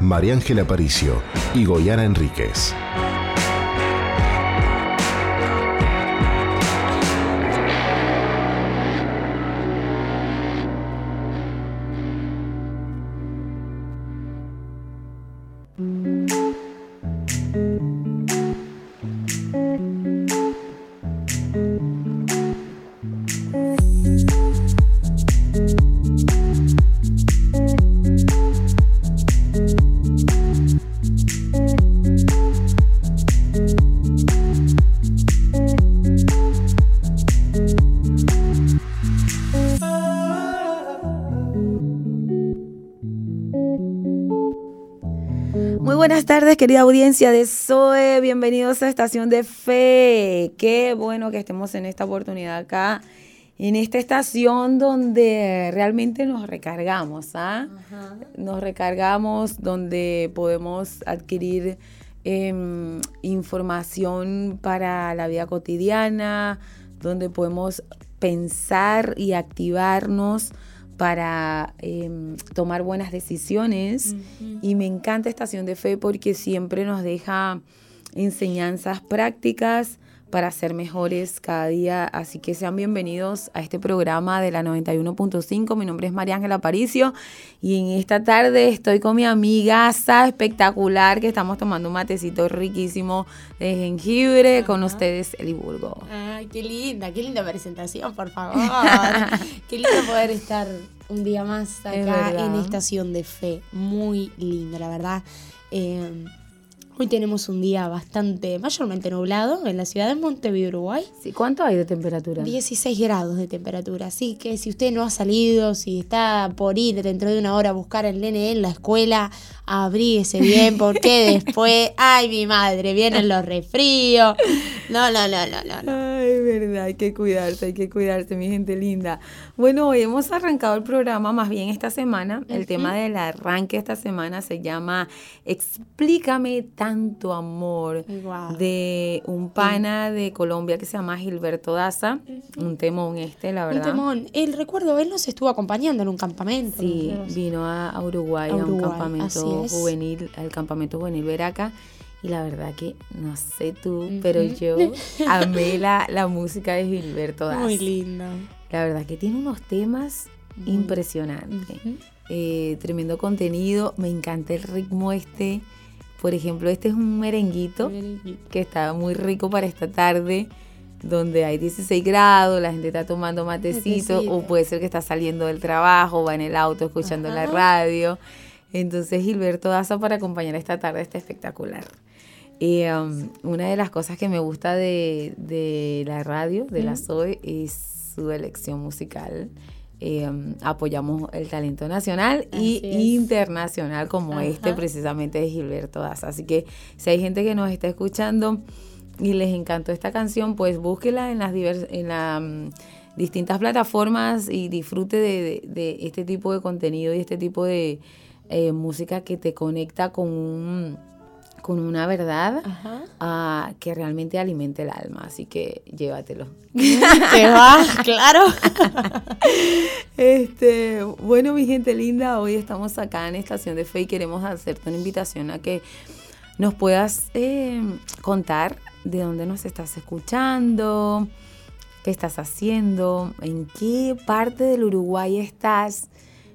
María Ángela Aparicio y Goyana Enríquez. Querida audiencia de SOE, bienvenidos a Estación de Fe. Qué bueno que estemos en esta oportunidad acá, en esta estación donde realmente nos recargamos, ¿ah? Nos recargamos, donde podemos adquirir em, información para la vida cotidiana, donde podemos pensar y activarnos para em, tomar buenas decisiones. Y me encanta Estación de Fe porque siempre nos deja enseñanzas prácticas para ser mejores cada día. Así que sean bienvenidos a este programa de la 91.5. Mi nombre es María Ángela Aparicio y en esta tarde estoy con mi amiga Sa espectacular que estamos tomando un matecito riquísimo de jengibre con ustedes, Eliburgo. Ay, qué linda, qué linda presentación, por favor. qué lindo poder estar un día más acá en Estación de Fe. Muy lindo, la verdad. Eh, Hoy tenemos un día bastante mayormente nublado en la ciudad de Montevideo, Uruguay. Sí, ¿Cuánto hay de temperatura? 16 grados de temperatura. Así que si usted no ha salido, si está por ir dentro de una hora a buscar al nene en la escuela, abríguese bien porque después, ay mi madre, vienen los resfríos. No, no, no, no, no. Ay, verdad, hay que cuidarse, hay que cuidarse, mi gente linda. Bueno, hoy hemos arrancado el programa, más bien esta semana. El tema del arranque esta semana se llama Explícame tanto amor de un pana de Colombia que se llama Gilberto Daza. Un temón este, la verdad. Un temón. El recuerdo, él nos estuvo acompañando en un campamento. Sí, vino a, Uruguay, a, un campamento juvenil, al campamento juvenil Veraca. Y la verdad que, no sé tú, pero yo amé la, la música de Gilberto Daza. Muy lindo. La verdad que tiene unos temas impresionantes. Eh, tremendo contenido. Me encanta el ritmo este. Por ejemplo, este es un merenguito, que está muy rico para esta tarde donde hay 16 grados, la gente está tomando matecito, o puede ser que está saliendo del trabajo, va en el auto escuchando la radio. Entonces Gilberto Daza para acompañar esta tarde está espectacular. Y um, una de las cosas que me gusta de, la radio, de la SOE, es su elección musical. Um, apoyamos el talento nacional y internacional como este precisamente de Gilberto Daza. Así que si hay gente que nos está escuchando y les encantó esta canción, pues búsquela en las, en las um, distintas plataformas y disfrute de este tipo de contenido y este tipo de, eh, música que te conecta con un con una verdad ah, que realmente alimente el alma. Así que llévatelo. Que va, claro. este, bueno, mi gente linda, hoy estamos acá en Estación de Fe y queremos hacerte una invitación a que nos puedas eh, contar de dónde nos estás escuchando, qué estás haciendo, en qué parte del Uruguay estás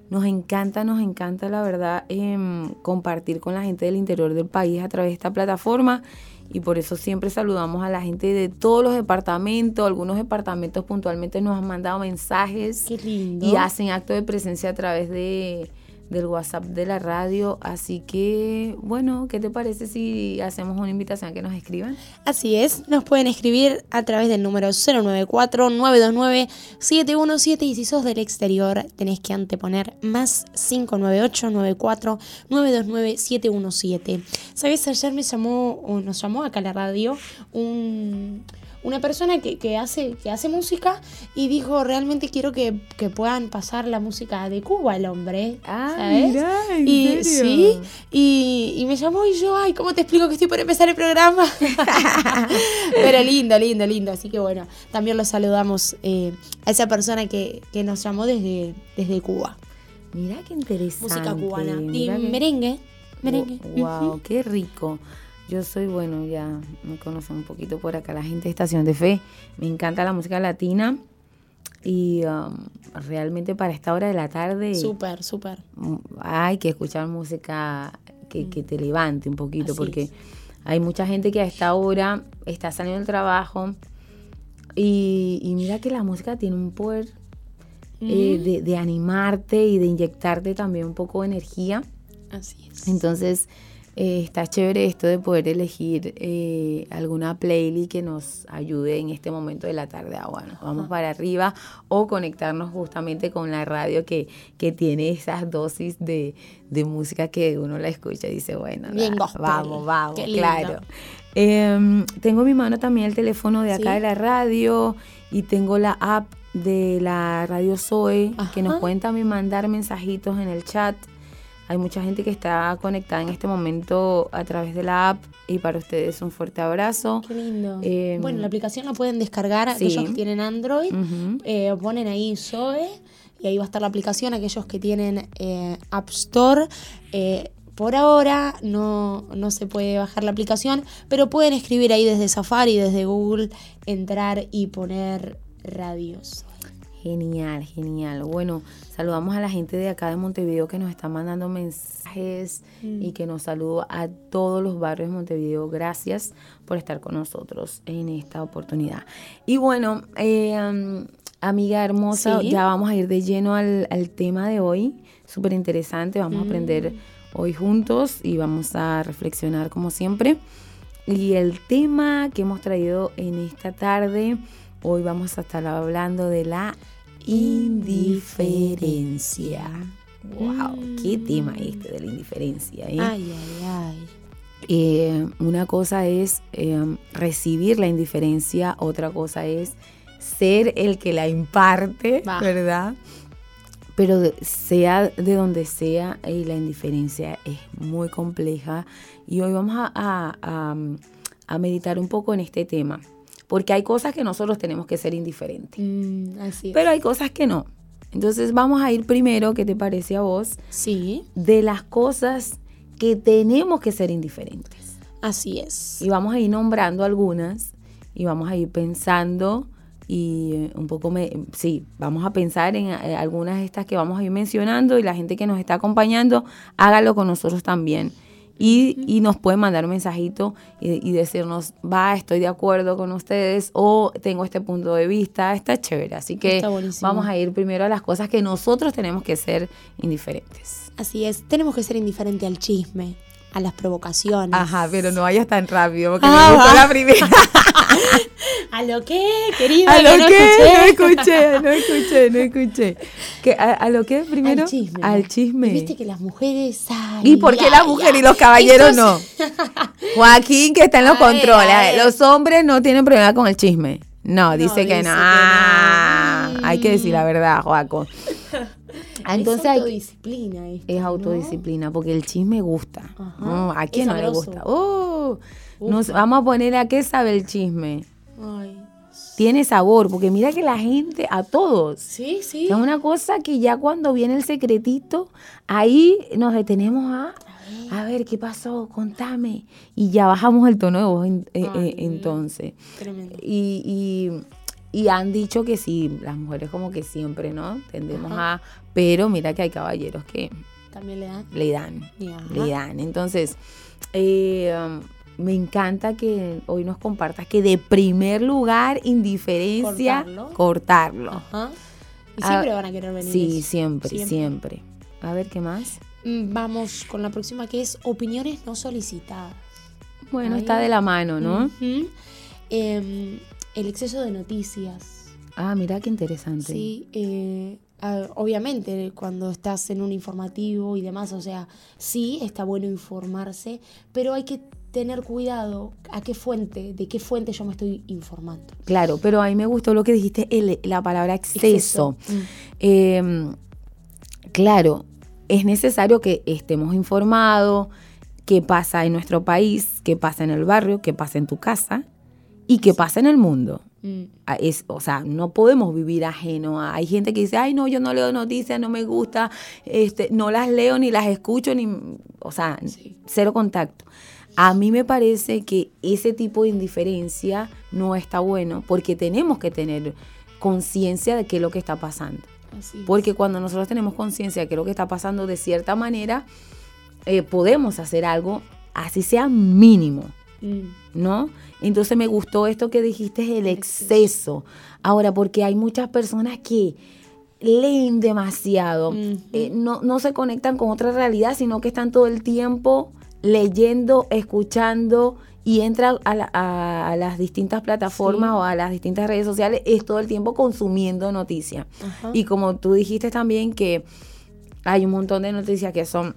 nos encanta, nos encanta la verdad em, compartir con la gente del interior del país a través de esta plataforma y por eso siempre saludamos a la gente de todos los departamentos. Algunos departamentos puntualmente nos han mandado mensajes y hacen acto de presencia a través de, del WhatsApp de la radio. Así que, bueno, ¿qué te parece si hacemos una invitación a que nos escriban? Así es, nos pueden escribir a través del número 094-929-717 y si sos del exterior tenés que anteponer más 598-94-929-717. ¿Sabes? Ayer me llamó, o nos llamó acá a la radio un una persona que, hace, que hace música y dijo, realmente quiero que, puedan pasar la música de Cuba el hombre. Ah, ¿sabes? y, Sí, y, me llamó y yo, ay, ¿cómo te explico que estoy por empezar el programa? Pero lindo, lindo, lindo. Así que bueno, también lo saludamos eh, a esa persona que, nos llamó desde, desde Cuba. Mira qué interesante. Música cubana. y merengue. Merengue. Wow, qué rico. Yo soy, bueno, ya me conocen un poquito por acá la gente de Estación de Fe. Me encanta la música latina y um, realmente para esta hora de la tarde... Súper, súper. Mm, hay que escuchar música que, te levante un poquito porque hay mucha gente que a esta hora está saliendo del trabajo y, mira que la música tiene un poder eh, de, de animarte y de inyectarte también un poco de energía. Así es. Entonces eh, está chévere esto de poder elegir eh, alguna playlist que nos ayude en este momento de la tarde. Ah, bueno, vamos para arriba o conectarnos justamente con la radio que, que tiene esas dosis de, música que uno la escucha y dice, bueno, vamos, vamos, claro. Em, tengo en mi mano también el teléfono de acá de la radio y tengo la app de la radio Zoe que nos pueden también mandar mensajitos en el chat. Hay mucha gente que está conectada en este momento a través de la app y para ustedes un fuerte abrazo. Qué lindo. Em, bueno, la aplicación la pueden descargar aquellos que tienen Android, eh, ponen ahí Zoe y ahí va a estar la aplicación. Aquellos que tienen eh, App Store, eh, por ahora no, no se puede bajar la aplicación, pero pueden escribir ahí desde Safari, desde Google, entrar y poner radios. Genial, genial. Bueno, saludamos a la gente de acá de Montevideo que nos está mandando mensajes mm. y que nos saluda a todos los barrios de Montevideo. Gracias por estar con nosotros en esta oportunidad. Y bueno, eh, amiga hermosa, ya vamos a ir de lleno al, tema de hoy. Súper interesante, vamos a aprender mm. hoy juntos y vamos a reflexionar como siempre. Y el tema que hemos traído en esta tarde, hoy vamos a estar hablando de la indiferencia. Wow, qué tema este de la indiferencia. ¿eh? Ay, ay, ay. Eh, una cosa es eh, recibir la indiferencia, otra cosa es ser el que la imparte, ¿verdad? Pero sea de donde sea, la indiferencia es muy compleja y hoy vamos a meditar un poco en este tema porque hay cosas que nosotros tenemos que ser indiferentes. Mm, pero hay cosas que no. Entonces vamos a ir primero, ¿qué te parece a vos? Sí. De las cosas que tenemos que ser indiferentes. Así es. Y vamos a ir nombrando algunas y vamos a ir pensando y eh, un poco, me, sí, vamos a pensar en eh, algunas de estas que vamos a ir mencionando y la gente que nos está acompañando, hágalo con nosotros también y, nos pueden mandar un mensajito y, decirnos, va, estoy de acuerdo con ustedes o tengo este punto de vista, está chévere. Así que vamos a ir primero a las cosas que nosotros tenemos que ser indiferentes. Así es, tenemos que ser indiferentes al chisme, a las provocaciones. Ajá, pero no vayas tan rápido porque me gustó la primera. ¿A lo qué, querida? ¿A lo qué? No escuché, no escuché, no escuché. a, lo qué primero? Al chisme. Al chisme. Viste que las mujeres... ¿Y por qué las mujeres y los caballeros no? Joaquín, que está en los controles. Los hombres no tienen problema con el chisme. No, dice, que, no. Hay que decir la verdad, Joaco. Entonces es autodisciplina. es autodisciplina, porque el chisme gusta. ¿A quién no le gusta? Oh, nos, vamos a poner a qué sabe el chisme. Tiene sabor, porque mira que la gente, a todos. Sí, sí. Es una cosa que ya cuando viene el secretito, ahí nos detenemos a, a ver, qué pasó, contame. Y ya bajamos el tono de voz eh, eh, entonces. Tremendo. Y, y, han dicho que sí, las mujeres como que siempre, ¿no? Tendemos a... Pero mira que hay caballeros que... También le dan. Le dan. Le dan. Entonces, eh, um, me encanta que hoy nos compartas que de primer lugar, indiferencia, cortarlo. Y siempre van a querer venir. Sí, siempre, siempre, A ver, ¿qué más? Mm, vamos con la próxima que es opiniones no solicitadas. Bueno, está de la mano, ¿no? Em, el exceso de noticias. Ah, mira qué interesante. Sí, eh, obviamente cuando estás en un informativo y demás, o sea, sí, está bueno informarse, pero hay que tener cuidado a qué fuente, de qué fuente yo me estoy informando. Claro, pero a mí me gustó lo que dijiste, la palabra exceso. Mm. Em, claro, es necesario que estemos informados, qué pasa en nuestro país, qué pasa en el barrio, qué pasa en tu casa y qué pasa en el mundo. Mm. Es, o sea, no podemos vivir ajeno. Hay gente que dice, ay, no, yo no leo noticias, no me gusta, este, no las leo ni las escucho, ni, o sea, cero contacto. A mí me parece que ese tipo de indiferencia no está bueno porque tenemos que tener conciencia de qué es lo que está pasando. Porque cuando nosotros tenemos conciencia de qué es lo que está pasando, de cierta manera, eh, podemos hacer algo, así sea mínimo, mm. ¿no? Entonces me gustó esto que dijiste, el exceso. Ahora, porque hay muchas personas que leen demasiado, eh, no, no se conectan con otra realidad, sino que están todo el tiempo leyendo, escuchando y entra a, las distintas plataformas o a las distintas redes sociales, es todo el tiempo consumiendo noticias. Y como tú dijiste también que hay un montón de noticias que son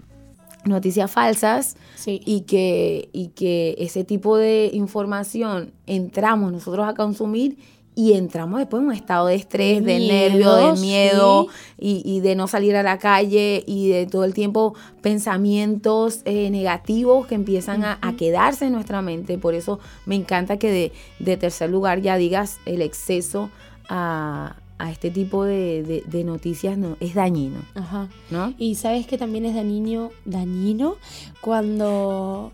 noticias falsas y, que, y que ese tipo de información entramos nosotros a consumir y entramos después en un estado de estrés, de, nervio, de miedo y, de no salir a la calle y de todo el tiempo pensamientos eh, negativos que empiezan a, quedarse en nuestra mente. Por eso me encanta que de, tercer lugar ya digas el exceso a, este tipo de, noticias no, es dañino. Ajá. ¿no? Y sabes que también es dañino, dañino cuando,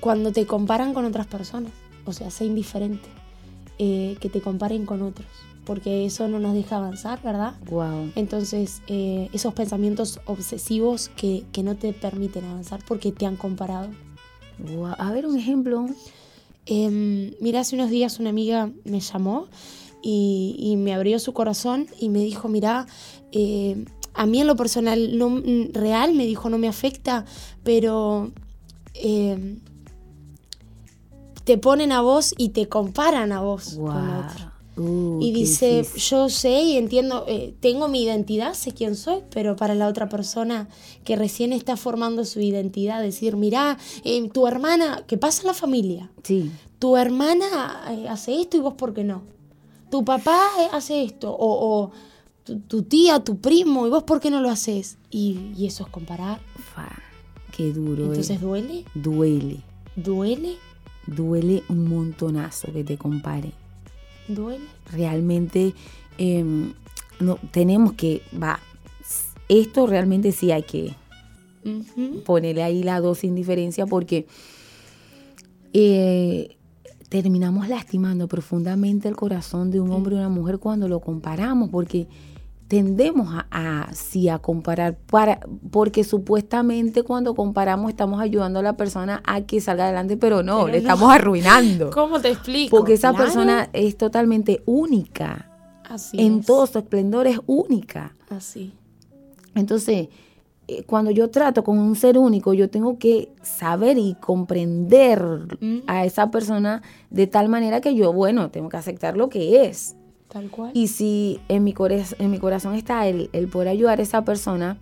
cuando te comparan con otras personas. O sea, sé indiferente. Eh, que te comparen con otros, porque eso no nos deja avanzar, ¿verdad? Wow. Entonces, eh, esos pensamientos obsesivos que, no te permiten avanzar porque te han comparado. A ver un ejemplo. Em, mira, hace unos días una amiga me llamó y, me abrió su corazón y me dijo, mira, eh, a mí en lo personal, no, real, me dijo, no me afecta, pero te ponen a vos y te comparan a vos con otro. Uh, y dice, yo sé y entiendo, eh, tengo mi identidad, sé quién soy, pero para la otra persona que recién está formando su identidad, decir, mira, eh, tu hermana, ¿qué pasa en la familia? Sí. Tu hermana eh, hace esto y vos por qué no. Tu papá hace esto, o, tu, tía, tu primo, y vos por qué no lo haces. Y, eso es comparar. qué duro. Entonces, ¿duele? Duele. ¿Duele? Duele un montonazo que te compare. ¿Duele? Realmente em, no, tenemos que, va, esto realmente sí hay que ponerle ahí la dosis indiferencia porque eh, terminamos lastimando profundamente el corazón de un hombre y una mujer cuando lo comparamos porque tendemos a, a, a comparar, para, porque supuestamente cuando comparamos estamos ayudando a la persona a que salga adelante, pero no, le estamos arruinando. ¿Cómo te explico? Porque esa persona es totalmente única. Así en todo su esplendor es única. Así. Entonces, eh, cuando yo trato con un ser único, yo tengo que saber y comprender mm. a esa persona de tal manera que yo, bueno, tengo que aceptar lo que es. Tal cual. Y si en mi, en mi corazón está el, el poder ayudar a esa persona,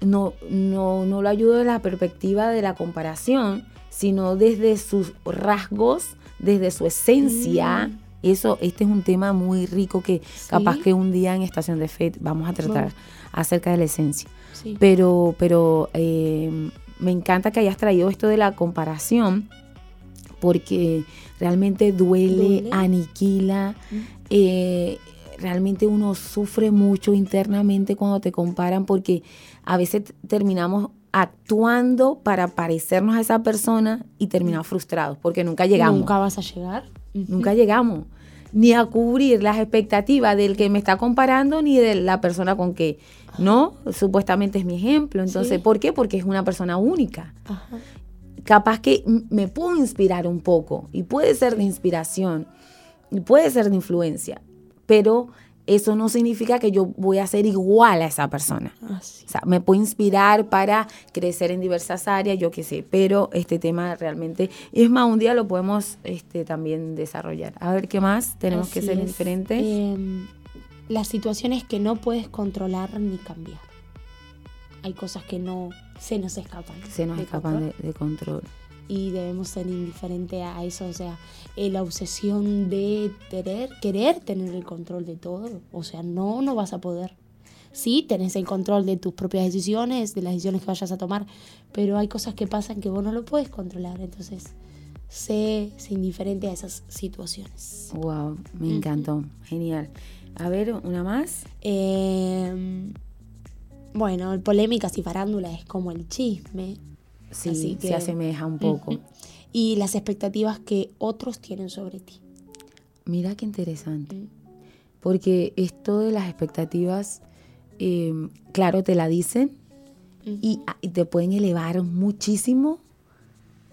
no, no, no lo ayudo desde la perspectiva de la comparación, sino desde sus rasgos, desde su esencia. Mm. Eso, este es un tema muy rico que capaz que un día en Estación de Fe vamos a tratar acerca de la esencia. Pero, pero eh, me encanta que hayas traído esto de la comparación porque realmente duele, aniquila. Eh, realmente uno sufre mucho internamente cuando te comparan porque a veces terminamos actuando para parecernos a esa persona y terminamos frustrados porque nunca llegamos. Nunca vas a llegar. Nunca llegamos. Ni a cubrir las expectativas del que me está comparando ni de la persona con que, ¿no? Supuestamente es mi ejemplo. Entonces, ¿por qué? Porque es una persona única. Capaz que me puedo inspirar un poco y puede ser de inspiración y puede ser de influencia, pero eso no significa que yo voy a ser igual a esa persona. Ah, O sea, me puede inspirar para crecer en diversas áreas, yo qué sé, pero este tema realmente, es más, un día lo podemos este, también desarrollar. A ver, ¿qué más? Tenemos que ser es. diferentes. Em, las situaciones que no puedes controlar ni cambiar. Hay cosas que no se nos escapan. Se nos de escapan control. de, de control. Y debemos ser indiferentes a eso, o sea, eh, la obsesión de querer, querer tener el control de todo, o sea, no, no vas a poder. Sí, tenés el control de tus propias decisiones, de las decisiones que vayas a tomar, pero hay cosas que pasan que vos no lo puedes controlar, entonces sé, sé indiferente a esas situaciones. Wow, me encantó. Genial. A ver, una más. Eh, bueno, polémicas y farándula es como el chisme. Sí, se asemeja un poco. Y las expectativas que otros tienen sobre ti. Mira qué interesante. Porque esto de las expectativas, eh, claro, te la dicen y, y te pueden elevar muchísimo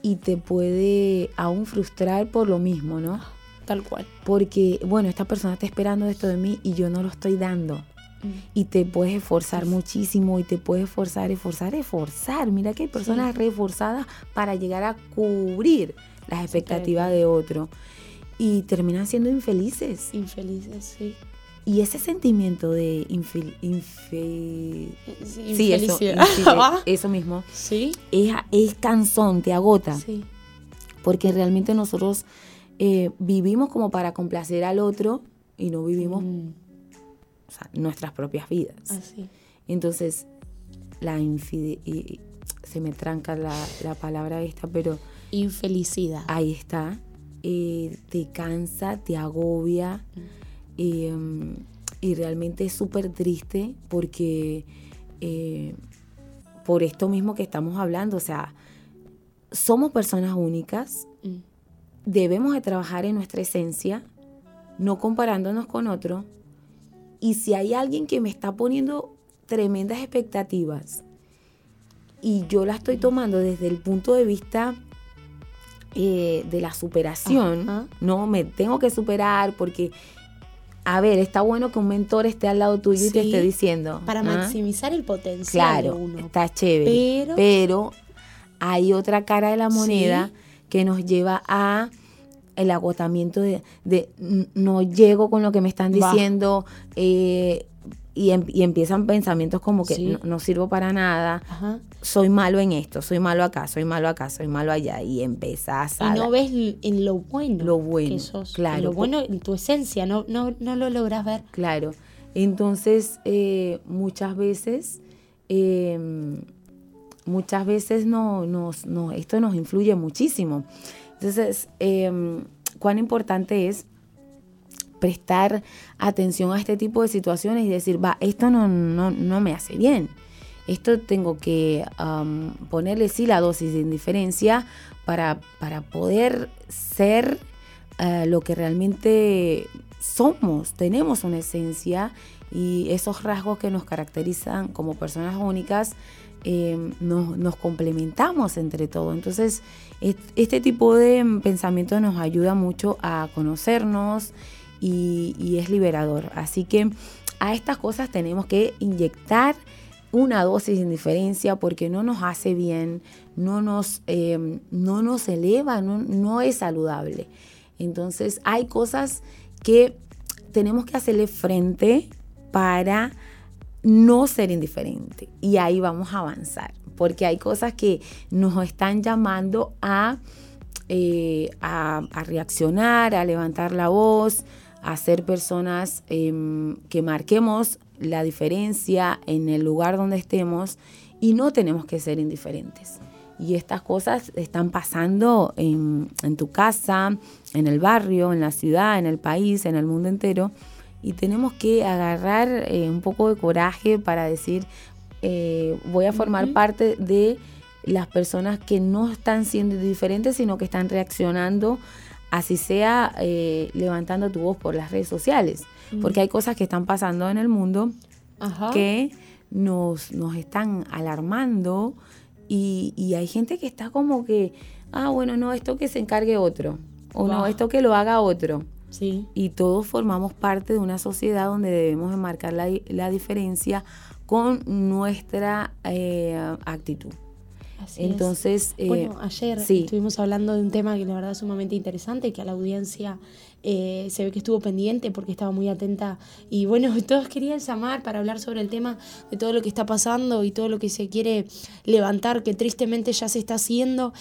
y te puede aún frustrar por lo mismo, ¿no? Tal cual. Porque, bueno, esta persona está esperando esto de mí y yo no lo estoy dando. Y te puedes esforzar muchísimo y te puedes esforzar, esforzar, esforzar. Mira que hay personas reforzadas para llegar a cubrir las expectativas de otro y terminan siendo infelices. Infelices, sí. Y ese sentimiento de infel, infe- Sí, sí, eso, infelicidad. infeliz- eso mismo, Sí, es, es cansón, te agota sí. porque realmente nosotros eh, vivimos como para complacer al otro y no vivimos Mm, o sea, nuestras propias vidas. así. Entonces, la infide- y- y- se me tranca la, la palabra esta, pero Infelicidad. ahí está. eh, te cansa, te agobia eh, y realmente es súper triste porque eh, por esto mismo que estamos hablando, o sea, somos personas únicas, Mm, debemos de trabajar en nuestra esencia, no comparándonos con otro. Y si hay alguien que me está poniendo tremendas expectativas y yo la estoy tomando desde el punto de vista eh, de la superación, Ajá. no me tengo que superar porque, a ver, está bueno que un mentor esté al lado tuyo y te esté diciendo. Para ¿ah? maximizar el potencial Claro, de uno. está chévere. Pero- Pero, hay otra cara de la moneda Sí. que nos lleva a el agotamiento de, no llego con lo que me están diciendo eh, y, em- y empiezan pensamientos como que Sí. no, no sirvo para nada, Ajá. soy malo en esto, soy malo acá, soy malo acá, soy malo allá y empezás a... Y no ves en lo bueno. Lo bueno, que sos. claro. En lo bueno, en tu esencia, no, no, no lo logras ver. Claro. Entonces, eh, muchas veces, eh, muchas veces no, nos, no, esto nos influye muchísimo. Entonces, eh, cuán importante es prestar atención a este tipo de situaciones y decir, va, esto no, no, no me hace bien. Esto tengo que ponerle sí la dosis de indiferencia para, para poder ser eh, lo que realmente somos. Tenemos una esencia y esos rasgos que nos caracterizan como personas únicas eh, nos, complementamos entre todos. Entonces, est- este tipo de pensamiento nos ayuda mucho a conocernos y, es liberador. Así que a estas cosas tenemos que inyectar una dosis de indiferencia porque no nos hace bien, no nos, eh, no nos eleva, no, no es saludable. Entonces hay cosas que tenemos que hacerle frente para no ser indiferente. Y ahí vamos a avanzar, porque hay cosas que nos están llamando a, eh, a, reaccionar, a levantar la voz, a ser personas em, que marquemos la diferencia en el lugar donde estemos y no tenemos que ser indiferentes. Y estas cosas están pasando en, en tu casa, en el barrio, en la ciudad, en el país, en el mundo entero. Y tenemos que agarrar eh, un poco de coraje para decir, eh, voy a formar parte de las personas que no están siendo indiferentes, sino que están reaccionando, así sea eh, levantando tu voz por las redes sociales. Porque hay cosas que están pasando en el mundo Ajá. que nos, nos están alarmando y, y hay gente que está como que, ah, bueno, no, esto que se encargue otro, o no, esto que lo haga otro. Sí. Y todos formamos parte de una sociedad donde debemos enmarcar la, la diferencia con nuestra eh, actitud. Entonces, eh, bueno, ayer estuvimos hablando de un tema que la verdad es sumamente interesante, que a la audiencia eh, se ve que estuvo pendiente porque estaba muy atenta y bueno, todos querían llamar para hablar sobre el tema de todo lo que está pasando y todo lo que se quiere levantar, que tristemente ya se está haciendo.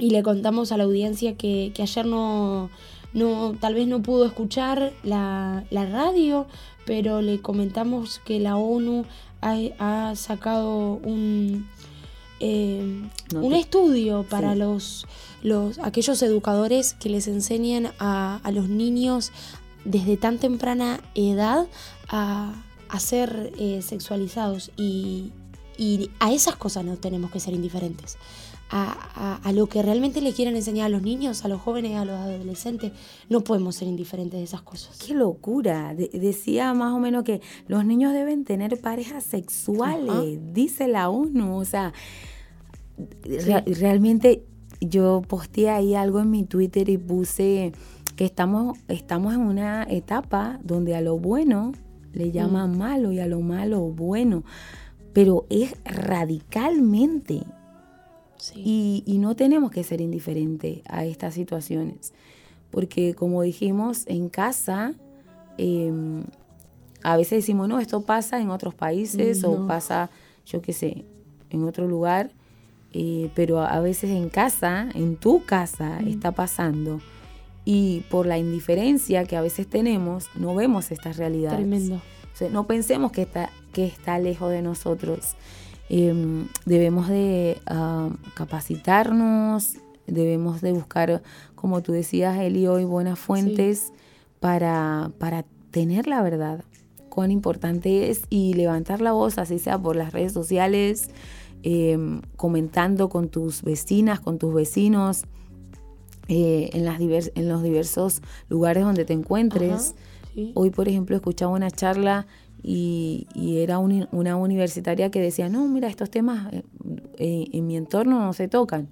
Y le contamos a la audiencia que, ayer no, no, tal vez no pudo escuchar la, la radio, pero le comentamos que la ONU ha sacado un eh, un estudio para los, los, aquellos educadores que les enseñan a, los niños desde tan temprana edad a, ser eh, sexualizados y, a esas cosas no tenemos que ser indiferentes. A, lo que realmente le quieren enseñar a los niños, a los jóvenes, a los adolescentes, no podemos ser indiferentes de esas cosas. Qué locura. decía más o menos que los niños deben tener parejas sexuales, dice la ONU. O sea, realmente yo posteé ahí algo en mi Twitter y puse que estamos, estamos en una etapa donde a lo bueno le llaman mm. malo y a lo malo bueno, pero es radicalmente. Y, no tenemos que ser indiferentes a estas situaciones, porque como dijimos, en casa em, a veces decimos, no, esto pasa en otros países o pasa, yo qué sé, en otro lugar, eh, pero a veces en casa, en tu casa, está pasando. Y por la indiferencia que a veces tenemos, no vemos estas realidades. Tremendo. no pensemos que está, que está lejos de nosotros. Em, debemos de ah, capacitarnos, debemos de buscar, como tú decías, Eli, hoy buenas fuentes para, para tener la verdad. Cuán importante es y levantar la voz, así sea por las redes sociales, Em, comentando con tus vecinas, con tus vecinos, eh, en, las en los diversos lugares donde te encuentres. Hoy, por ejemplo, escuchaba una charla y, era una universitaria que decía, no, mira, estos temas eh, eh, en mi entorno no se tocan.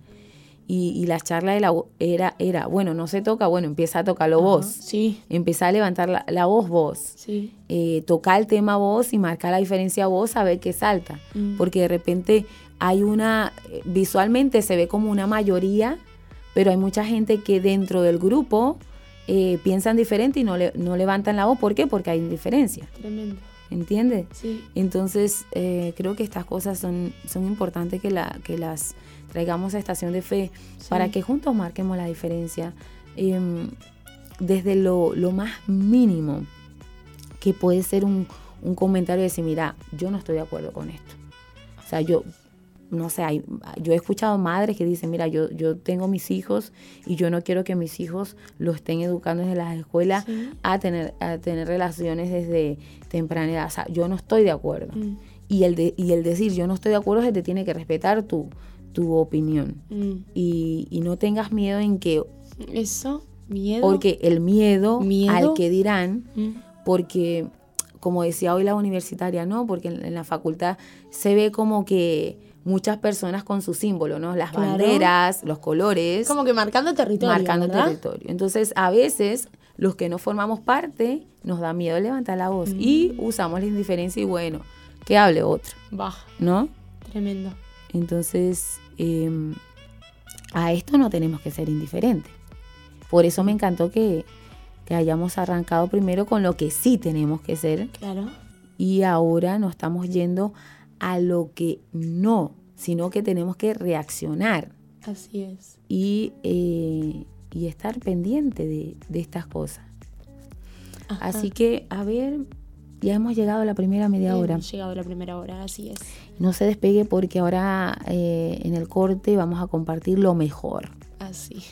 Y, la charla era, era, bueno, no se toca, bueno, empieza a tocarlo vos. Sí. Empieza a levantar la, voz vos. Sí. Eh, toca el tema vos y marca la diferencia vos a ver qué salta. Mm. Porque de repente hay una, visualmente se ve como una mayoría, pero hay mucha gente que dentro del grupo eh, piensan diferente y no, le, no levantan la voz. ¿Por qué? Porque hay indiferencia. Tremendo. ¿Entiendes? Sí. Entonces, eh, creo que estas cosas son, son importantes que, la, que las traigamos a Estación de Fe para que juntos marquemos la diferencia. Em, desde lo, más mínimo que puede ser un, comentario de decir, mira, yo no estoy de acuerdo con esto. O sea, yo, no sé, hay, yo he escuchado madres que dicen, mira, yo, yo tengo mis hijos y yo no quiero que mis hijos lo estén educando desde las escuelas a, tener, a tener relaciones desde temprana edad. O sea, yo no estoy de acuerdo. Mm. Y, el de, y el decir yo no estoy de acuerdo se te tiene que respetar tu, tu opinión. Mm. Y, no tengas miedo en que... Eso, miedo. Porque el miedo, al que dirán, mm. porque como decía hoy la universitaria, no, porque en, la facultad se ve como que muchas personas con su símbolo, ¿no? Las banderas, los colores. Como que marcando territorio. Marcando territorio. Entonces, a veces, los que no formamos parte, nos da miedo levantar la voz y mm. usamos la indiferencia y bueno, que hable otro. Baja. ¿No? Tremendo. Entonces, em, a esto no tenemos que ser indiferentes. Por eso me encantó que, hayamos arrancado primero con lo que sí tenemos que ser. Claro. Y ahora no estamos yendo a lo que no, sino que tenemos que reaccionar. Así es. Y, eh, estar pendiente de, estas cosas. Así que, a ver, ya hemos llegado a la primera media hora. Hemos llegado a la primera hora, así es. No se despegue porque ahora eh, en el corte vamos a compartir lo mejor. Así.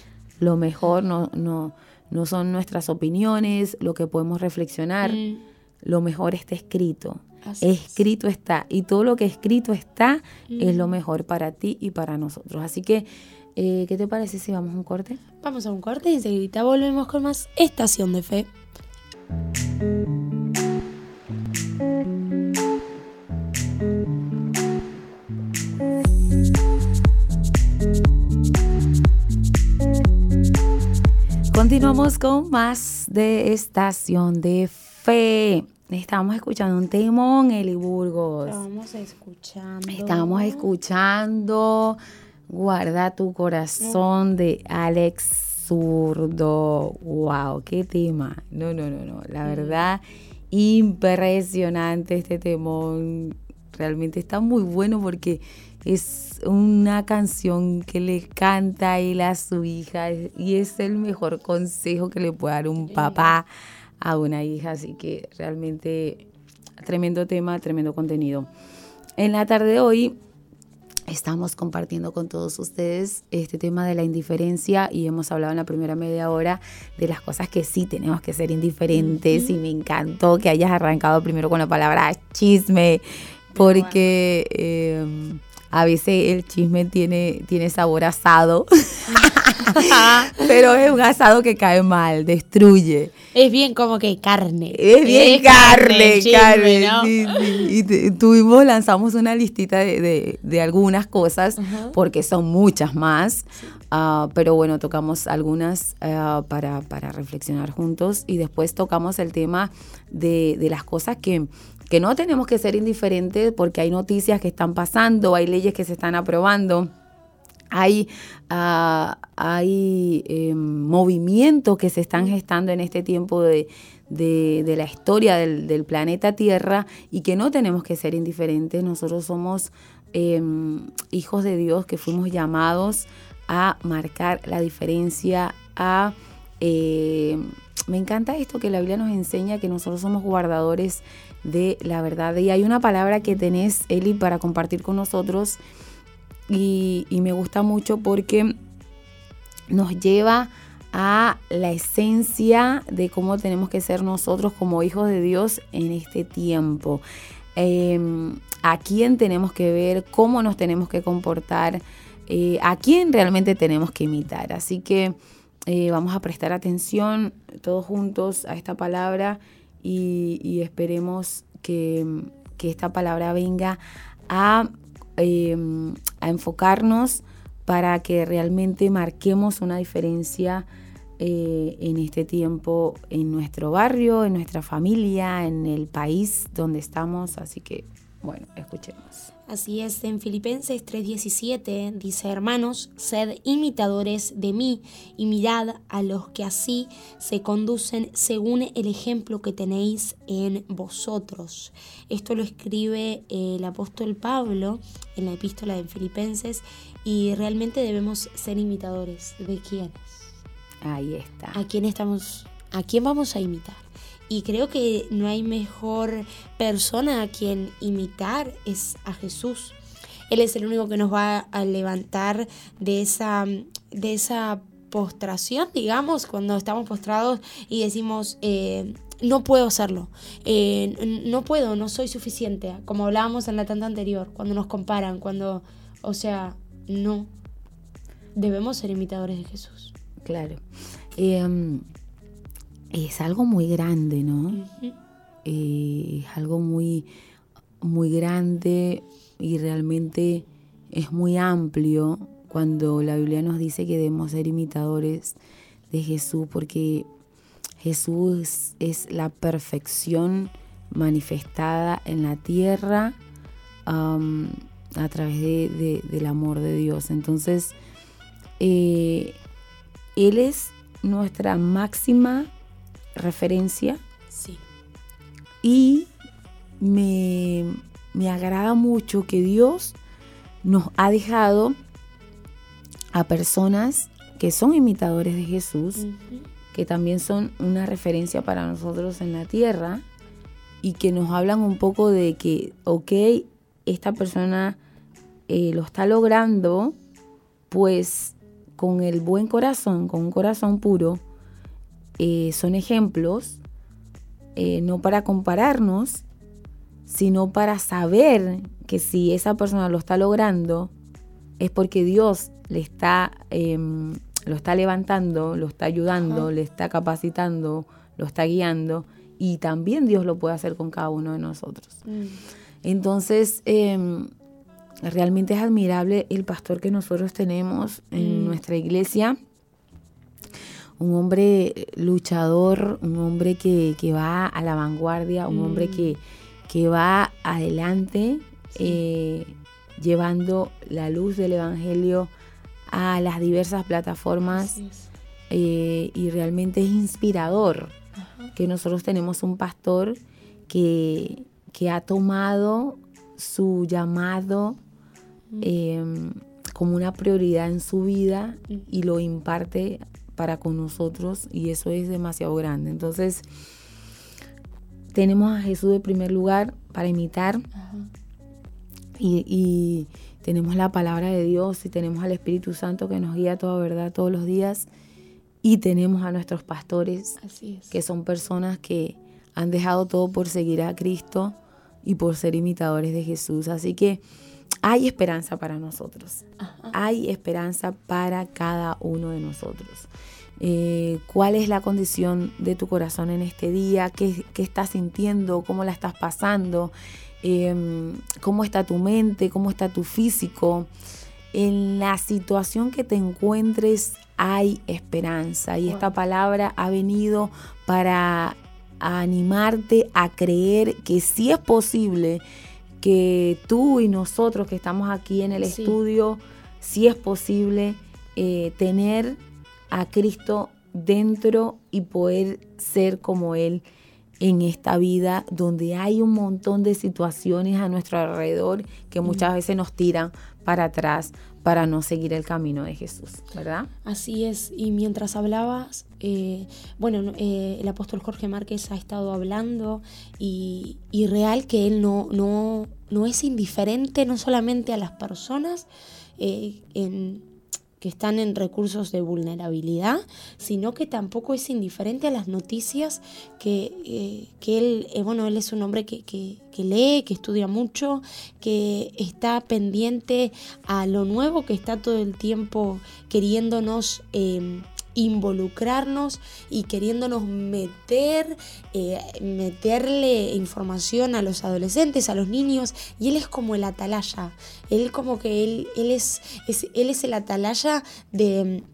Lo mejor no, no, no son nuestras opiniones, lo que podemos reflexionar. Mm. Lo mejor está escrito. escrito está. Y todo lo que escrito está es lo mm. mejor para ti y para nosotros. Así que, eh, ¿qué te parece si vamos a un corte? Vamos a un corte y enseguida volvemos con más Estación de Fe. Continuamos con más de Estación de Fe. Estamos escuchando un temón, Eli Burgos. Estábamos escuchando. Estamos escuchando Guarda tu corazón de Alex Zurdo. ¡Wow! ¡Qué tema! No, no, no, no. La verdad, impresionante este temón. Realmente está muy bueno porque es una canción que le canta él a su hija y es el mejor consejo que le puede dar un papá a una hija. Así que realmente tremendo tema, tremendo contenido. En la tarde de hoy estamos compartiendo con todos ustedes este tema de la indiferencia y hemos hablado en la primera media hora de las cosas que sí tenemos que ser indiferentes y me encantó que hayas arrancado primero con la palabra chisme porque em, a veces el chisme tiene, tiene sabor asado, pero es un asado que cae mal, destruye. Es bien como que carne. Es bien carne, carne. Y tuvimos, lanzamos una listita de, algunas cosas, porque son muchas más. Ah, pero bueno, tocamos algunas ah, para, reflexionar juntos y después tocamos el tema de, las cosas que, que no tenemos que ser indiferentes porque hay noticias que están pasando, hay leyes que se están aprobando hay, ah, hay em, movimientos que se están gestando en este tiempo de, la historia del, planeta Tierra y que no tenemos que ser indiferentes. Nosotros somos em, hijos de Dios que fuimos llamados a marcar la diferencia, a... Em, me encanta esto que la Biblia nos enseña, que nosotros somos guardadores de la verdad. Y hay una palabra que tenés, Eli, para compartir con nosotros y, me gusta mucho porque nos lleva a la esencia de cómo tenemos que ser nosotros como hijos de Dios en este tiempo. Em, a quién tenemos que ver, cómo nos tenemos que comportar, eh, a quién realmente tenemos que imitar. Así que eh, vamos a prestar atención todos juntos a esta palabra y, esperemos que, que esta palabra venga a Em, a enfocarnos para que realmente marquemos una diferencia eh, en este tiempo en nuestro barrio, en nuestra familia, en el país donde estamos. Así que, bueno, escuchemos. Así es, en Filipenses 3:17 dice, hermanos, sed imitadores de mí y mirad a los que así se conducen según el ejemplo que tenéis en vosotros. Esto lo escribe el apóstol Pablo en la epístola de Filipenses y realmente debemos ser imitadores de quiénes. Ahí está. ¿A quién estamos? ¿A quién vamos a imitar? Y creo que no hay mejor persona a quien imitar es a Jesús. Él es el único que nos va a levantar de esa, de esa postración, digamos, cuando estamos postrados y decimos, eh, no puedo hacerlo, eh, no puedo, no soy suficiente, como hablábamos en la tanda anterior, cuando nos comparan, cuando, o sea, no, debemos ser imitadores de Jesús. Claro. Eh, es algo muy grande, ¿no? Eh, es algo muy, muy grande y realmente es muy amplio cuando la Biblia nos dice que debemos ser imitadores de Jesús, porque Jesús es la perfección manifestada en la tierra a través del amor de Dios. Entonces, eh, Él es nuestra máxima referencia. Sí. Y me, agrada mucho que Dios nos ha dejado a personas que son imitadores de Jesús, que también son una referencia para nosotros en la tierra y que nos hablan un poco de que, ok, esta persona eh, lo está logrando, pues con el buen corazón, con un corazón puro, eh, son ejemplos, eh, no para compararnos, sino para saber que si esa persona lo está logrando, es porque Dios le está, em, lo está levantando, lo está ayudando, le está capacitando, lo está guiando, y también Dios lo puede hacer con cada uno de nosotros. Mm. Entonces, em, realmente es admirable el pastor que nosotros tenemos en mm. nuestra iglesia un hombre luchador, un hombre que, va a la vanguardia, un hombre mm. que, que, va adelante eh, llevando la luz del Evangelio a las diversas plataformas eh, y realmente es inspirador que nosotros tenemos un pastor que, que ha tomado su llamado em, como una prioridad en su vida y lo imparte para con nosotros y eso es demasiado grande. Entonces, tenemos a Jesús de primer lugar para imitar y, tenemos la palabra de Dios y tenemos al Espíritu Santo que nos guía toda verdad todos los días y tenemos a nuestros pastores que son personas que han dejado todo por seguir a Cristo y por ser imitadores de Jesús. Así que hay esperanza para nosotros. Hay esperanza para cada uno de nosotros. Eh, cuál es la condición de tu corazón en este día, qué, estás sintiendo, cómo la estás pasando, em, cómo está tu mente, cómo está tu físico. En la situación que te encuentres hay esperanza. Y esta palabra ha venido para animarte a creer que sí es posible que tú y nosotros que estamos aquí en el estudio, sí es posible eh, tener a Cristo dentro y poder ser como Él en esta vida donde hay un montón de situaciones a nuestro alrededor que muchas veces nos tiran para atrás para no seguir el camino de Jesús, ¿verdad? Así es, y mientras hablabas, eh, bueno, eh, el apóstol Jorge Márquez ha estado hablando y, y real que él no, no, no, es indiferente no solamente a las personas eh, que están en recursos de vulnerabilidad, sino que tampoco es indiferente a las noticias que, que él, bueno, él es un hombre que, que, lee, que estudia mucho, que está pendiente a lo nuevo, que está todo el tiempo queriéndonos... Involucrarnos y queriéndonos meter, eh, meterle información a los adolescentes, a los niños, y él es como el atalaya, él como que él, él, es, él es el atalaya de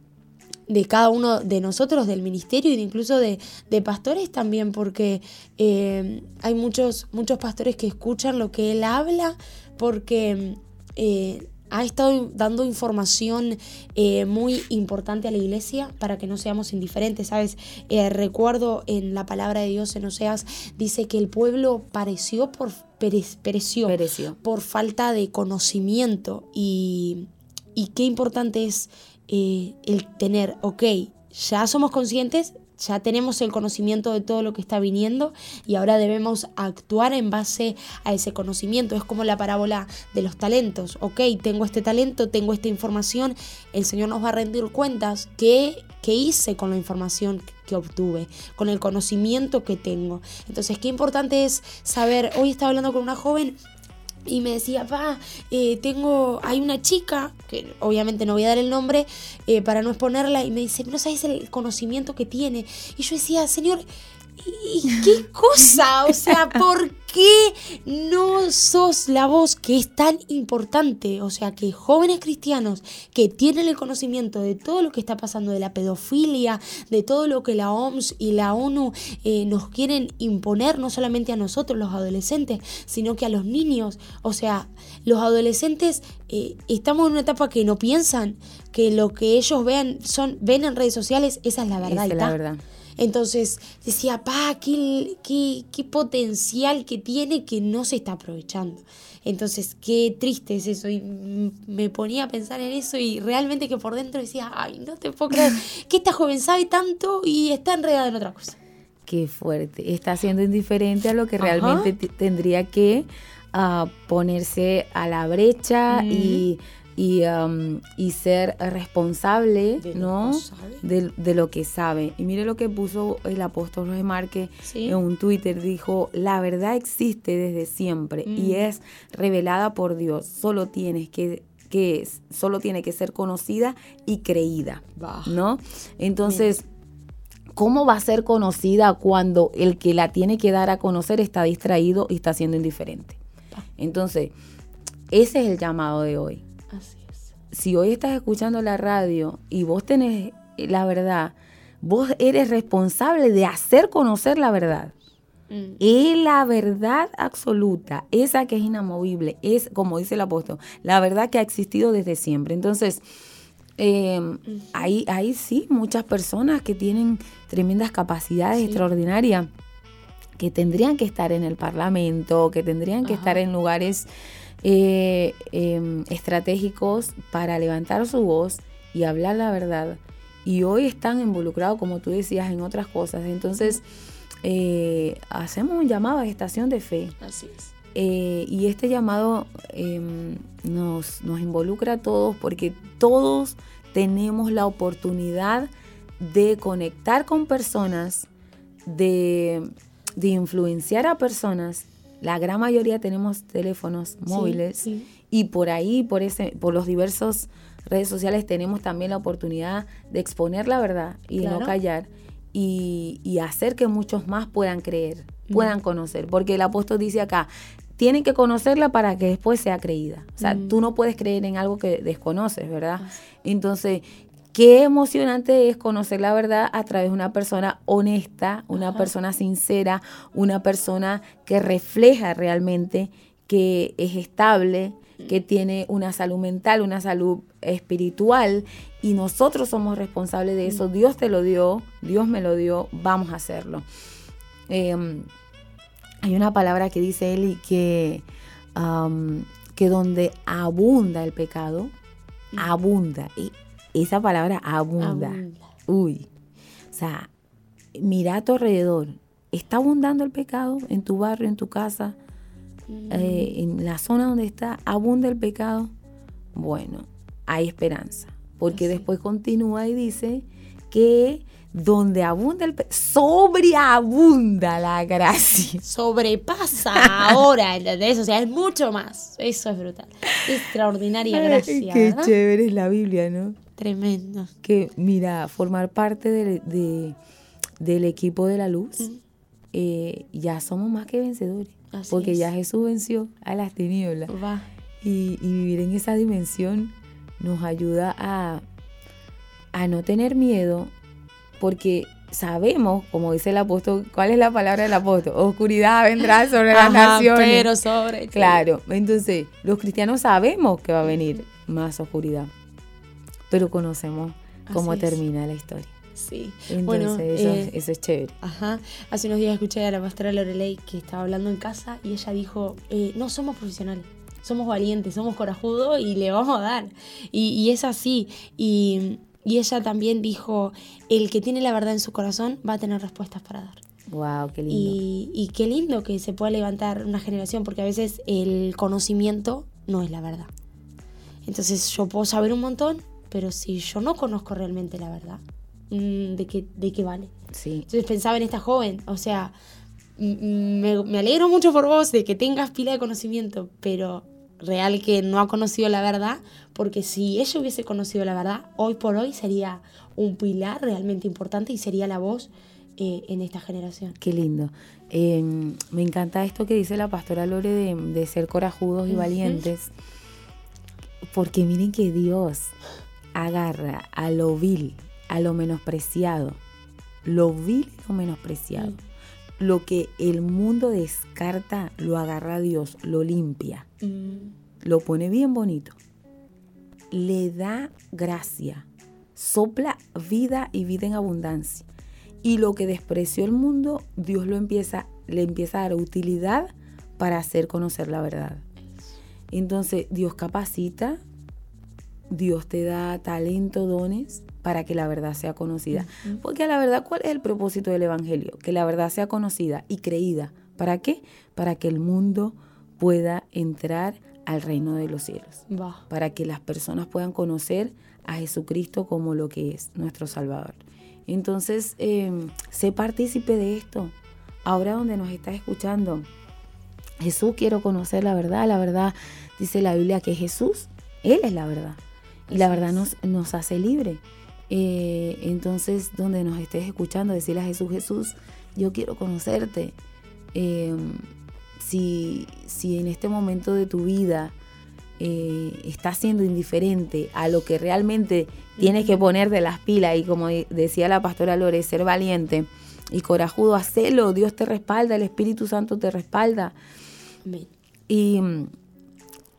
de cada uno de nosotros, del ministerio e incluso de, pastores también, porque eh, hay muchos, muchos pastores que escuchan lo que él habla, porque eh, ha estado dando información eh, muy importante a la iglesia para que no seamos indiferentes, ¿sabes? Eh, recuerdo en la palabra de Dios en Oseas, dice que el pueblo pareció por, pereció, por falta de conocimiento y, qué importante es eh, el tener, ok, ya somos conscientes, ya tenemos el conocimiento de todo lo que está viniendo y ahora debemos actuar en base a ese conocimiento. Es como la parábola de los talentos. Ok, tengo este talento, tengo esta información, el Señor nos va a rendir cuentas que qué hice con la información que obtuve, con el conocimiento que tengo. Entonces, qué importante es saber, hoy estaba hablando con una joven y me decía, pa, eh, tengo, hay una chica, que obviamente no voy a dar el nombre eh, para no exponerla, y me dice, no sabes el conocimiento que tiene. Y yo decía, señor, ¿y qué cosa? O sea, ¿por qué no sos la voz que es tan importante? O sea, que jóvenes cristianos que tienen el conocimiento de todo lo que está pasando, de la pedofilia, de todo lo que la OMS y la ONU eh, nos quieren imponer, no solamente a nosotros los adolescentes, sino que a los niños. O sea, los adolescentes eh, estamos en una etapa que no piensan que lo que ellos vean son ven en redes sociales, esa es la verdad. Esa es la verdad. Entonces decía, pa, qué, qué, potencial que tiene que no se está aprovechando. Entonces, qué triste es eso. Y me ponía a pensar en eso y realmente que por dentro decía, ay, no te puedo creer que esta joven sabe tanto y está enredada en otra cosa. Qué fuerte. Está siendo indiferente a lo que realmente tendría que ah, ponerse a la brecha y y, um, y ser responsable de ¿no? De, lo que sabe. Y mire lo que puso el apóstol José Marque en un Twitter, dijo, la verdad existe desde siempre y mm. es revelada por Dios, solo tienes que que solo tiene que ser conocida y creída, ¿no? Entonces, ¿cómo va a ser conocida cuando el que la tiene que dar a conocer está distraído y está siendo indiferente? Entonces, ese es el llamado de hoy si hoy estás escuchando la radio y vos tenés la verdad, vos eres responsable de hacer conocer la verdad. Mm. Y la verdad absoluta, esa que es inamovible, es, como dice el apóstol, la verdad que ha existido desde siempre. Entonces, eh, hay, sí muchas personas que tienen tremendas capacidades extraordinarias que tendrían que estar en el Parlamento, que tendrían que estar en lugares eh, em, estratégicos para levantar su voz y hablar la verdad. Y hoy están involucrados, como tú decías, en otras cosas. Entonces, eh, hacemos un llamado a estación de fe. Así es. Eh, y este llamado em, nos, nos involucra a todos porque todos tenemos la oportunidad de conectar con personas, de, influenciar a personas. La gran mayoría tenemos teléfonos móviles y por ahí, por, ese, por los diversos redes sociales, tenemos también la oportunidad de exponer la verdad y de no callar y, hacer que muchos más puedan creer, puedan conocer. Porque el apóstol dice acá, tienen que conocerla para que después sea creída. O sea, tú no puedes creer en algo que desconoces, ¿verdad? Entonces, qué emocionante es conocer la verdad a través de una persona honesta, una persona sincera, una persona que refleja realmente que es estable, que tiene una salud mental, una salud espiritual y nosotros somos responsables de eso. Dios te lo dio, Dios me lo dio, vamos a hacerlo. Em, hay una palabra que dice Eli que, que donde abunda el pecado, abunda. Y esa palabra abunda. Uy. O sea, mira a tu alrededor. ¿Está abundando el pecado en tu barrio, en tu casa? Eh, en la zona donde está, abunda el pecado, bueno, hay esperanza. Porque después continúa y dice que donde abunda el pecado, sobreabunda la gracia. Sobrepasa ahora, ¿entendés? O sea, es mucho más. Eso es brutal. Extraordinaria gracia. qué chévere es la Biblia, ¿no? Tremendo. Que, mira, formar parte de, del equipo de la luz, eh, ya somos más que vencedores porque ya Jesús venció a las tinieblas. Y, vivir en esa dimensión nos ayuda a, a no tener miedo, porque sabemos, como dice el apóstol, ¿cuál es la palabra del apóstol? Oscuridad vendrá sobre las naciones. Pero sobre. Claro, entonces los cristianos sabemos que va a venir más oscuridad, pero conocemos cómo termina la historia. Sí. Entonces, bueno, eh, eso, es chévere. Ajá. Hace unos días escuché a la pastora Lorelei que estaba hablando en casa y ella dijo, eh, no somos profesionales, somos valientes, somos corajudos y le vamos a dar. Y, es así. Y, ella también dijo, el que tiene la verdad en su corazón va a tener respuestas para dar. Wow, qué lindo. Y, y qué lindo que se pueda levantar una generación, porque a veces el conocimiento no es la verdad. Entonces yo puedo saber un montón, pero si yo no conozco realmente la verdad, Mm, de qué, de qué vale. Sí. Entonces pensaba en esta joven, o sea, me, me alegro mucho por vos de que tengas pila de conocimiento, pero real que no ha conocido la verdad, porque si ella hubiese conocido la verdad, hoy por hoy sería un pilar realmente importante y sería la voz eh, en esta generación. Qué lindo. Em, me encanta esto que dice la pastora Lore de, ser corajudos y valientes, porque miren que Dios agarra a lo vil, a lo menospreciado, lo vil y lo menospreciado. Mm. Lo que el mundo descarta, lo agarra a Dios, lo limpia, mm. lo pone bien bonito, le da gracia, sopla vida y vida en abundancia. Y lo que despreció el mundo, Dios lo empieza, le empieza a dar utilidad para hacer conocer la verdad. Entonces, Dios capacita, Dios te da talento, dones, para que la verdad sea conocida. Porque la verdad, ¿cuál es el propósito del Evangelio? Que la verdad sea conocida y creída. ¿Para qué? Para que el mundo pueda entrar al reino de los cielos. Para que las personas puedan conocer a Jesucristo como lo que es nuestro Salvador. Entonces, em, sé partícipe de esto. Ahora donde nos estás escuchando, Jesús quiero conocer la verdad. La verdad dice la Biblia que Jesús, Él es la verdad. Y la verdad nos, nos hace libre. Eh, entonces, donde nos estés escuchando, decirle a Jesús, Jesús, yo quiero conocerte. Em, si, si, en este momento de tu vida eh, estás siendo indiferente a lo que realmente tienes que poner de las pilas y como decía la pastora Lore, ser valiente y corajudo, hacelo, Dios te respalda, el Espíritu Santo te respalda. Y,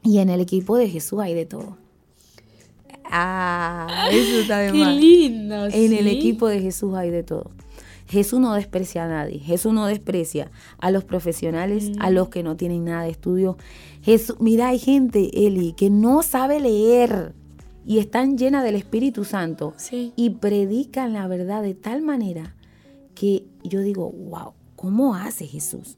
y en el equipo de Jesús hay de todo. Ah, eso está de Qué lindo. En el equipo de Jesús hay de todo. Jesús no desprecia a nadie. Jesús no desprecia a los profesionales, a los que no tienen nada de estudio. Jesús, mira, hay gente, Eli, que no sabe leer y están llenas del Espíritu Santo y predican la verdad de tal manera que yo digo, wow, ¿cómo hace Jesús?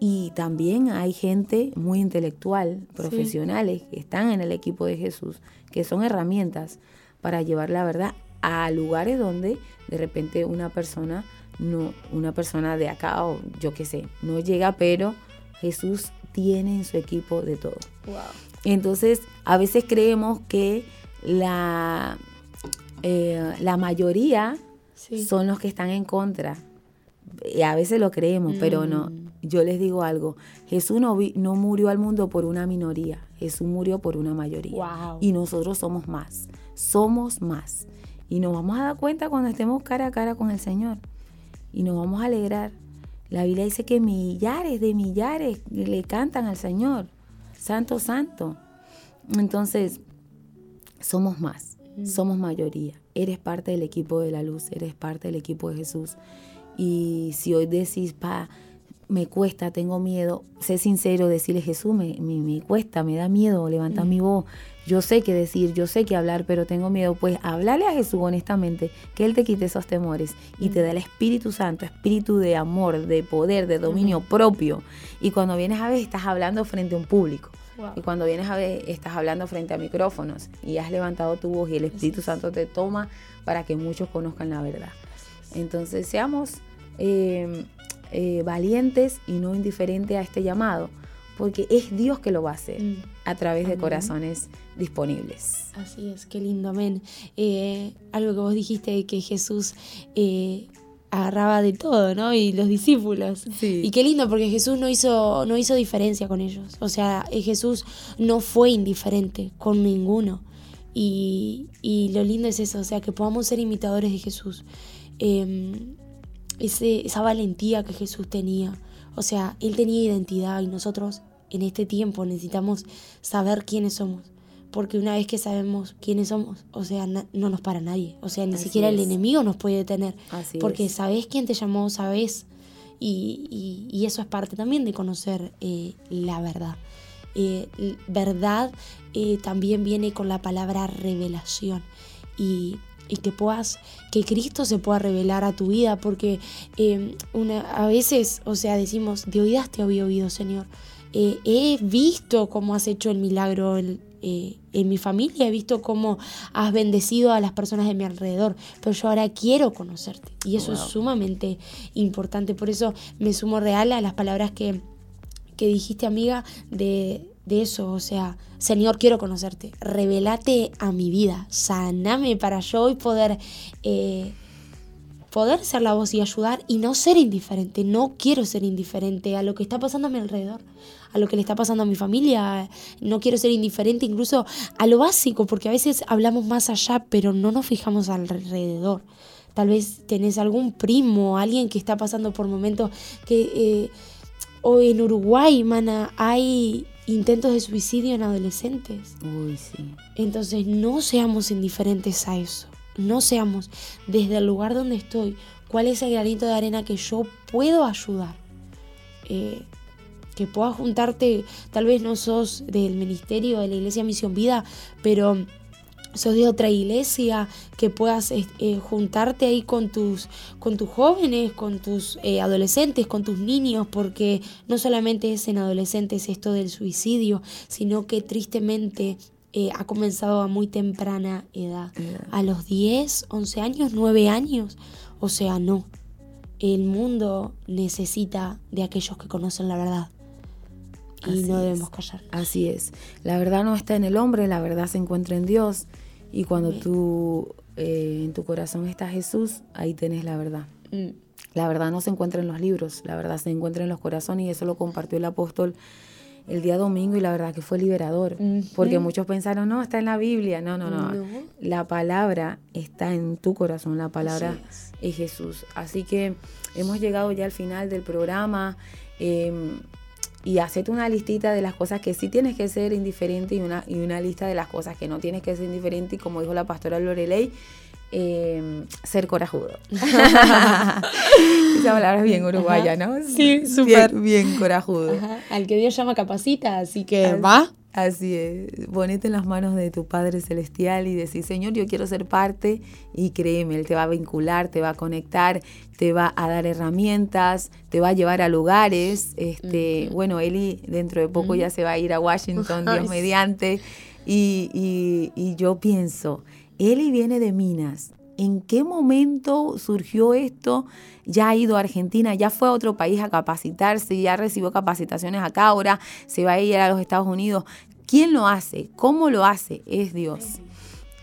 Y también hay gente muy intelectual, profesionales, que están en el equipo de Jesús, que son herramientas para llevar la verdad a lugares donde de repente una persona no una persona de acá o yo qué sé no llega pero Jesús tiene en su equipo de todo. Entonces a veces creemos que la eh, la mayoría son los que están en contra y a veces lo creemos pero no mm. yo les digo algo Jesús no, no murió al mundo por una minoría Jesús murió por una mayoría y nosotros somos más somos más y nos vamos a dar cuenta cuando estemos cara a cara con el Señor. Y nos vamos a alegrar. La Biblia dice que millares de millares le cantan al Señor. Santo, santo. Entonces, somos más. Mm. Somos mayoría. Eres parte del equipo de la luz. Eres parte del equipo de Jesús. Y si hoy decís, pa, me cuesta, tengo miedo, sé sincero, decirle Jesús, me, me, cuesta, me da miedo levantar mm. mi voz, yo sé qué decir, yo sé qué hablar, pero tengo miedo, pues háblale a Jesús honestamente, que Él te quite esos temores y te da el Espíritu Santo, espíritu de amor, de poder, de dominio propio. Y cuando vienes a ver, estás hablando frente a un público. Y cuando vienes a ver, estás hablando frente a micrófonos y has levantado tu voz y el Espíritu Santo te toma para que muchos conozcan la verdad. Entonces seamos eh, eh, valientes y no indiferentes a este llamado porque es Dios que lo va a hacer mm. a través de corazones disponibles. Así es, qué lindo, amén. Eh, algo que vos dijiste que Jesús eh, agarraba de todo, ¿no? Y los discípulos. Y qué lindo, porque Jesús no hizo, no hizo diferencia con ellos. O sea, Jesús no fue indiferente con ninguno. Y, y lo lindo es eso, o sea, que podamos ser imitadores de Jesús. Em, ese, esa valentía que Jesús tenía. O sea, Él tenía identidad y nosotros en este tiempo necesitamos saber quiénes somos. Porque una vez que sabemos quiénes somos, o sea, no nos para nadie. O sea, ni siquiera el enemigo nos puede detener. porque sabes quién te llamó, sabes. Y, eso es parte también de conocer eh, la verdad. Eh, verdad eh, también viene con la palabra revelación. Y, que puedas, que Cristo se pueda revelar a tu vida, porque una, a veces, o sea, decimos, de oídas te había oído, Señor. Eh, he visto cómo has hecho el milagro eh, en, mi familia, he visto cómo has bendecido a las personas de mi alrededor, pero yo ahora quiero conocerte y eso es sumamente importante. Por eso me sumo real a las palabras que, dijiste, amiga, de, eso, o sea, Señor, quiero conocerte, revelate a mi vida, saname para yo hoy poder... Eh, poder ser la voz y ayudar y no ser indiferente. No quiero ser indiferente a lo que está pasando a mi alrededor, a lo que le está pasando a mi familia. No quiero ser indiferente incluso a lo básico, porque a veces hablamos más allá, pero no nos fijamos alrededor. Tal vez tenés algún primo, alguien que está pasando por momentos que... Eh, o en Uruguay, mana, hay intentos de suicidio en adolescentes. Uy, sí. Entonces no seamos indiferentes a eso no seamos desde el lugar donde estoy, cuál es el granito de arena que yo puedo ayudar. Eh, que puedas juntarte, tal vez no sos del ministerio de la iglesia Misión Vida, pero sos de otra iglesia, que puedas eh, juntarte ahí con tus, con tus jóvenes, con tus eh, adolescentes, con tus niños, porque no solamente es en adolescentes esto del suicidio, sino que tristemente eh, ha comenzado a muy temprana edad. A los 10, 11 años, 9 años. O sea, no. El mundo necesita de aquellos que conocen la verdad. Y no debemos callar. Así es. La verdad no está en el hombre, la verdad se encuentra en Dios. Y cuando tú eh, en tu corazón está Jesús, ahí tenés la verdad. Mm. La verdad no se encuentra en los libros, la verdad se encuentra en los corazones y eso lo compartió el apóstol el día domingo y la verdad que fue liberador, porque muchos pensaron, no, está en la Biblia, no, no, no, la palabra está en tu corazón, la palabra es. Jesús. Así que hemos llegado ya al final del programa. Em, y hacete una listita de las cosas que sí tienes que ser indiferente y una, y una lista de las cosas que no tienes que ser indiferente. Y como dijo la pastora Lorelei, eh, ser corajudo. Esa palabra es bien uruguaya, ¿no? Sí, súper. Bien, corajudo. Al que Dios llama capacita, así que va. Así es, ponete en las manos de tu Padre Celestial y decir, Señor, yo quiero ser parte y créeme, Él te va a vincular, te va a conectar, te va a dar herramientas, te va a llevar a lugares. Este, Bueno, Eli dentro de poco ya se va a ir a Washington, Dios mediante. Y, y yo pienso, Eli viene de Minas. ¿En qué momento surgió esto? Ya ha ido a Argentina, ya fue a otro país a capacitarse, ya recibió capacitaciones acá, ahora se va a ir a los Estados Unidos. ¿Quién lo hace? ¿Cómo lo hace? Es Dios.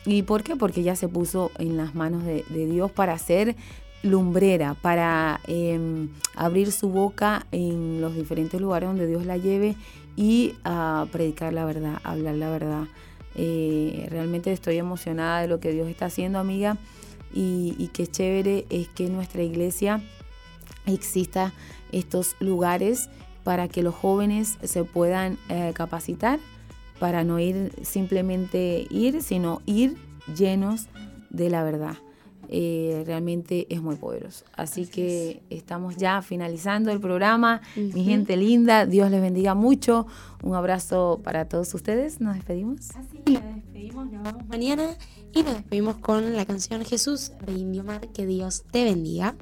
¿Y por qué? Porque ya se puso en las manos de, Dios para ser lumbrera, para em, abrir su boca en los diferentes lugares donde Dios la lleve y a predicar la verdad, hablar la verdad. Eh, realmente estoy emocionada de lo que Dios está haciendo, amiga, y, qué chévere es que en nuestra iglesia exista estos lugares para que los jóvenes se puedan eh, capacitar para no ir simplemente ir, sino ir llenos de la verdad. Eh, realmente es muy poderoso. Así, que estamos ya finalizando el programa. Mi gente linda, Dios les bendiga mucho. Un abrazo para todos ustedes. Nos despedimos. Así, nos despedimos, nos vemos mañana y nos despedimos con la canción Jesús de Indio Mar. Que Dios te bendiga.